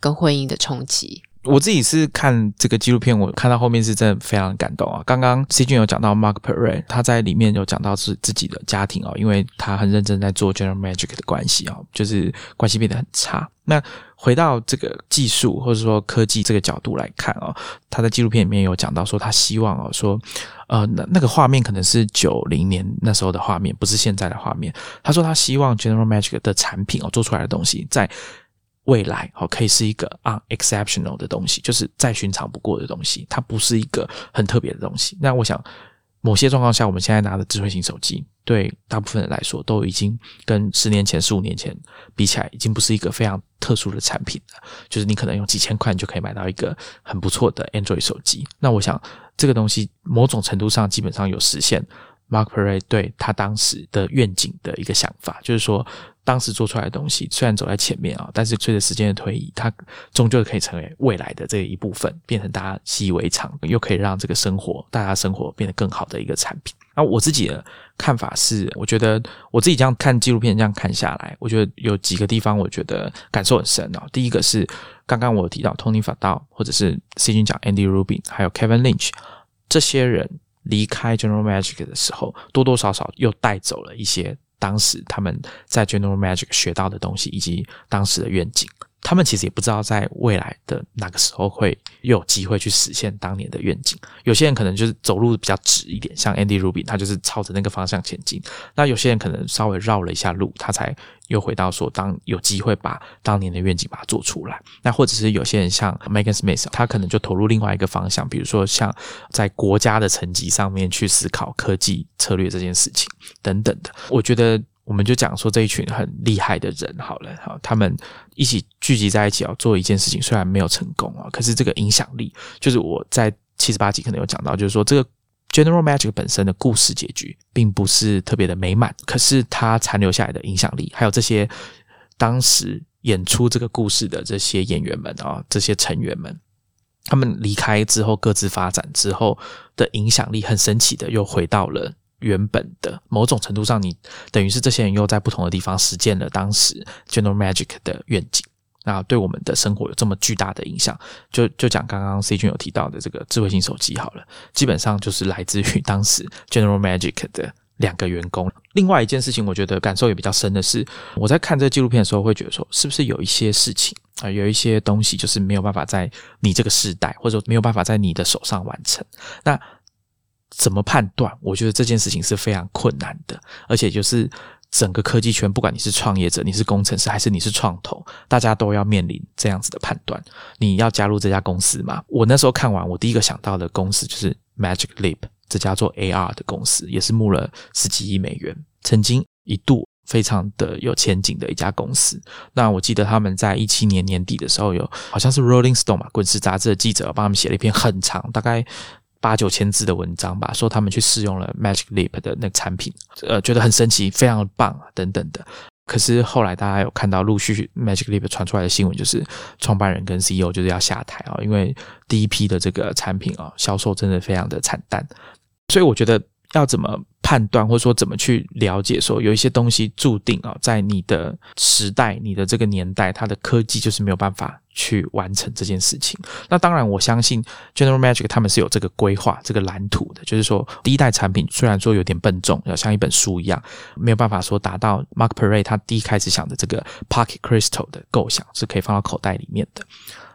跟婚姻的冲击。我自己是看这个纪录片，我看到后面是真的非常感动啊！刚刚 C 君有讲到 Mark Perry，他在里面有讲到是自己的家庭哦，因为他很认真在做 General Magic 的关系啊，就是关系变得很差。那回到这个技术或者说科技这个角度来看啊，他在纪录片里面有讲到说，他希望哦说，呃，那那个画面可能是九零年那时候的画面，不是现在的画面。他说他希望 General Magic 的产品哦做出来的东西在。未来好可以是一个 unexceptional 的东西，就是再寻常不过的东西，它不是一个很特别的东西。那我想，某些状况下，我们现在拿的智慧型手机，对大部分人来说，都已经跟十年前、十五年前比起来，已经不是一个非常特殊的产品了。就是你可能用几千块就可以买到一个很不错的 Android 手机。那我想，这个东西某种程度上基本上有实现 Mark Perry 对他当时的愿景的一个想法，就是说。当时做出来的东西虽然走在前面啊，但是随着时间的推移，它终究可以成为未来的这一部分，变成大家习以为常，又可以让这个生活、大家生活变得更好的一个产品。那我自己的看法是，我觉得我自己这样看纪录片这样看下来，我觉得有几个地方我觉得感受很深哦。第一个是刚刚我提到 Tony f a d a 或者是 C 君讲 Andy Rubin，还有 Kevin Lynch 这些人离开 General Magic 的时候，多多少少又带走了一些。当时他们在 General Magic 学到的东西，以及当时的愿景。他们其实也不知道在未来的哪个时候会又有机会去实现当年的愿景。有些人可能就是走路比较直一点，像 Andy Rubin，他就是朝着那个方向前进。那有些人可能稍微绕了一下路，他才又回到说，当有机会把当年的愿景把它做出来。那或者是有些人像 Megan Smith，他可能就投入另外一个方向，比如说像在国家的层级上面去思考科技策略这件事情等等的。我觉得。我们就讲说这一群很厉害的人好了，好，他们一起聚集在一起啊，做一件事情，虽然没有成功啊，可是这个影响力，就是我在七十八集可能有讲到，就是说这个 General Magic 本身的故事结局并不是特别的美满，可是它残留下来的影响力，还有这些当时演出这个故事的这些演员们啊，这些成员们，他们离开之后各自发展之后的影响力，很神奇的又回到了原本的某种程度上，你等于是这些人又在不同的地方实践了当时 General Magic 的愿景。那对我们的生活有这么巨大的影响，就就讲刚刚 C 君有提到的这个智慧型手机好了，基本上就是来自于当时 General Magic 的两个员工。另外一件事情，我觉得感受也比较深的是，我在看这个纪录片的时候，会觉得说，是不是有一些事情啊，有一些东西就是没有办法在你这个时代，或者没有办法在你的手上完成。那怎么判断？我觉得这件事情是非常困难的，而且就是。整个科技圈，不管你是创业者、你是工程师，还是你是创投，大家都要面临这样子的判断：你要加入这家公司吗？我那时候看完，我第一个想到的公司就是 Magic Leap 这家做 AR 的公司，也是募了十几亿美元，曾经一度非常的有前景的一家公司。那我记得他们在一七年年底的时候，有好像是 Rolling Stone 嘛，滚石杂志的记者帮他们写了一篇很长，大概。八九千字的文章吧，说他们去试用了 Magic Leap 的那个产品，呃，觉得很神奇，非常棒啊，等等的。可是后来大家有看到陆续 Magic Leap 传出来的新闻，就是创办人跟 CEO 就是要下台啊，因为第一批的这个产品啊，销售真的非常的惨淡。所以我觉得要怎么判断，或者说怎么去了解，说有一些东西注定啊，在你的时代、你的这个年代，它的科技就是没有办法。去完成这件事情。那当然，我相信 General Magic 他们是有这个规划、这个蓝图的。就是说，第一代产品虽然说有点笨重，要像一本书一样，没有办法说达到 Mark Perry 他第一开始想的这个 Pocket Crystal 的构想，是可以放到口袋里面的。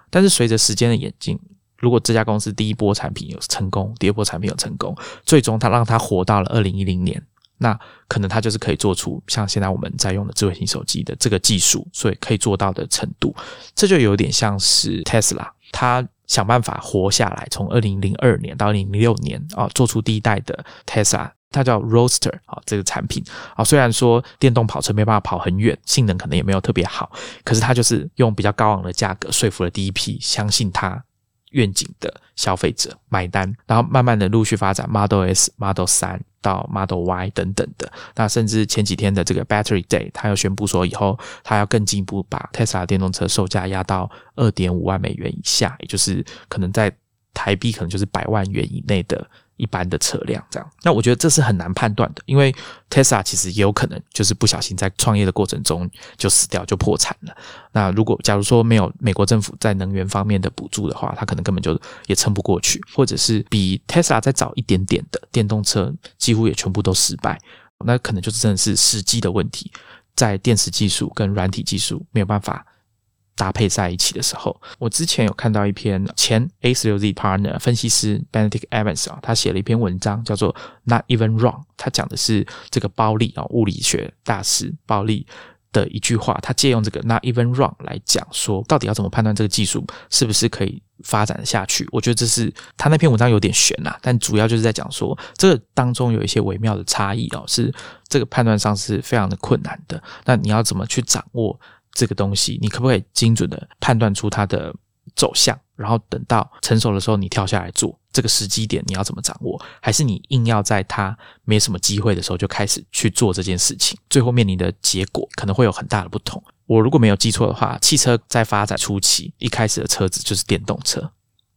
但是随着时间的演进，如果这家公司第一波产品有成功，第二波产品有成功，最终它让它活到了二零一零年。那可能它就是可以做出像现在我们在用的智慧型手机的这个技术，所以可以做到的程度，这就有点像是 Tesla，它想办法活下来，从二零零二年到二零零六年啊，做出第一代的 Tesla，它叫 Roaster 啊，这个产品啊，虽然说电动跑车没办法跑很远，性能可能也没有特别好，可是它就是用比较高昂的价格说服了第一批相信它。愿景的消费者买单，然后慢慢的陆续发展 Model S、Model 三到 Model Y 等等的。那甚至前几天的这个 Battery Day，他又宣布说以后他要更进一步把 Tesla 电动车售价压到二点五万美元以下，也就是可能在台币可能就是百万元以内的。一般的车辆这样，那我觉得这是很难判断的，因为 Tesla 其实也有可能就是不小心在创业的过程中就死掉就破产了。那如果假如说没有美国政府在能源方面的补助的话，它可能根本就也撑不过去，或者是比 Tesla 再早一点点的电动车几乎也全部都失败，那可能就是真的是时机的问题，在电池技术跟软体技术没有办法。搭配在一起的时候，我之前有看到一篇前 A 十六 Z partner 分析师 Benedict Evans 啊，他写了一篇文章，叫做 Not Even Wrong。他讲的是这个包利啊，物理学大师包利的一句话，他借用这个 Not Even Wrong 来讲说，到底要怎么判断这个技术是不是可以发展下去？我觉得这是他那篇文章有点悬呐，但主要就是在讲说，这个当中有一些微妙的差异哦，是这个判断上是非常的困难的。那你要怎么去掌握？这个东西，你可不可以精准的判断出它的走向？然后等到成熟的时候，你跳下来做这个时机点，你要怎么掌握？还是你硬要在它没什么机会的时候就开始去做这件事情？最后面临的结果可能会有很大的不同。我如果没有记错的话，汽车在发展初期，一开始的车子就是电动车，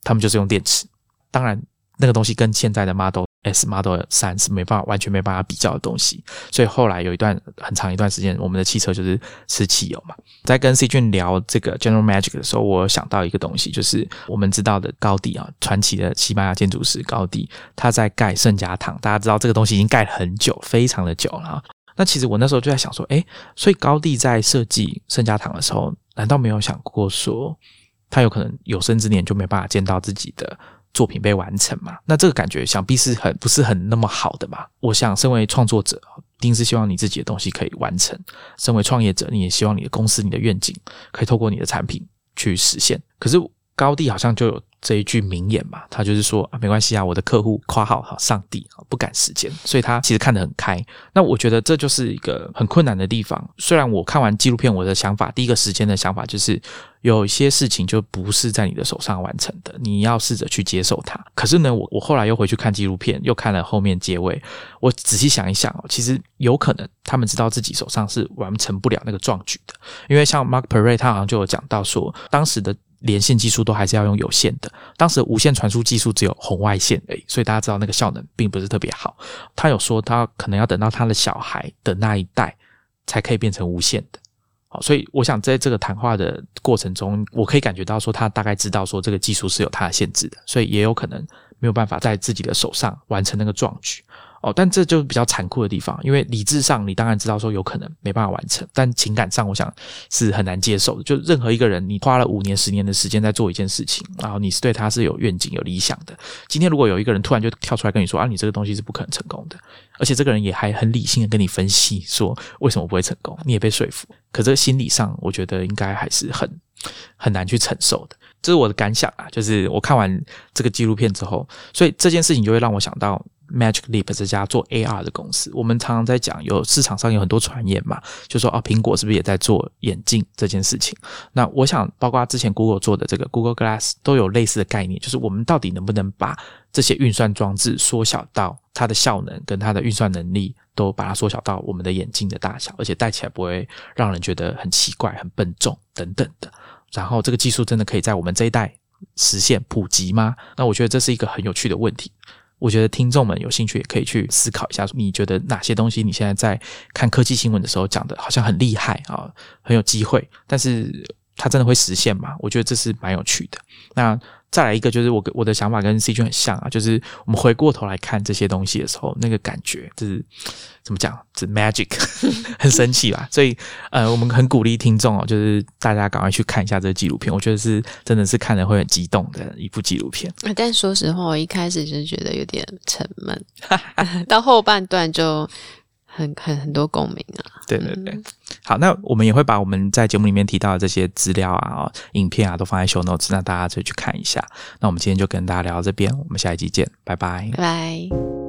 他们就是用电池。当然，那个东西跟现在的 Model。S Model 三是没办法完全没办法比较的东西，所以后来有一段很长一段时间，我们的汽车就是吃汽油嘛。在跟 C 君聊这个 General Magic 的时候，我想到一个东西，就是我们知道的高地啊，传奇的西班牙建筑师高地，他在盖圣家堂。大家知道这个东西已经盖了很久，非常的久了。那其实我那时候就在想说，哎，所以高地在设计圣家堂的时候，难道没有想过说，他有可能有生之年就没办法见到自己的？作品被完成嘛？那这个感觉想必是很不是很那么好的嘛？我想，身为创作者，一定是希望你自己的东西可以完成；身为创业者，你也希望你的公司、你的愿景可以透过你的产品去实现。可是高地好像就有。这一句名言嘛，他就是说啊，没关系啊，我的客户夸号哈，上帝，不赶时间，所以他其实看得很开。那我觉得这就是一个很困难的地方。虽然我看完纪录片，我的想法第一个时间的想法就是，有一些事情就不是在你的手上完成的，你要试着去接受它。可是呢，我我后来又回去看纪录片，又看了后面结尾，我仔细想一想哦，其实有可能他们知道自己手上是完成不了那个壮举的，因为像 Mark Perry 他好像就有讲到说，当时的。连线技术都还是要用有线的。当时无线传输技术只有红外线而已，所以大家知道那个效能并不是特别好。他有说他可能要等到他的小孩的那一代才可以变成无线的。好，所以我想在这个谈话的过程中，我可以感觉到说他大概知道说这个技术是有它的限制的，所以也有可能没有办法在自己的手上完成那个壮举。哦，但这就是比较残酷的地方，因为理智上你当然知道说有可能没办法完成，但情感上我想是很难接受的。就任何一个人，你花了五年、十年的时间在做一件事情，然后你是对他是有愿景、有理想的。今天如果有一个人突然就跳出来跟你说啊，你这个东西是不可能成功的，而且这个人也还很理性的跟你分析说为什么不会成功，你也被说服。可这个心理上，我觉得应该还是很很难去承受的。这是我的感想啊，就是我看完这个纪录片之后，所以这件事情就会让我想到。Magic Leap 这家做 AR 的公司，我们常常在讲，有市场上有很多传言嘛，就说啊，苹果是不是也在做眼镜这件事情？那我想，包括之前 Google 做的这个 Google Glass 都有类似的概念，就是我们到底能不能把这些运算装置缩小到它的效能跟它的运算能力都把它缩小到我们的眼镜的大小，而且戴起来不会让人觉得很奇怪、很笨重等等的。然后这个技术真的可以在我们这一代实现普及吗？那我觉得这是一个很有趣的问题。我觉得听众们有兴趣也可以去思考一下，你觉得哪些东西你现在在看科技新闻的时候讲的好像很厉害啊，很有机会，但是它真的会实现吗？我觉得这是蛮有趣的。那。再来一个，就是我我的想法跟 C 君很像啊，就是我们回过头来看这些东西的时候，那个感觉就是怎么讲，是 magic，很神奇吧？所以呃，我们很鼓励听众哦，就是大家赶快去看一下这个纪录片，我觉得是真的是看了会很激动的一部纪录片。但说实话，我一开始就是觉得有点沉闷，到后半段就。很很很多共鸣啊！对对对，好，那我们也会把我们在节目里面提到的这些资料啊、影片啊，都放在 show notes，那大家就去看一下。那我们今天就跟大家聊到这边，我们下一集见，拜拜，拜拜。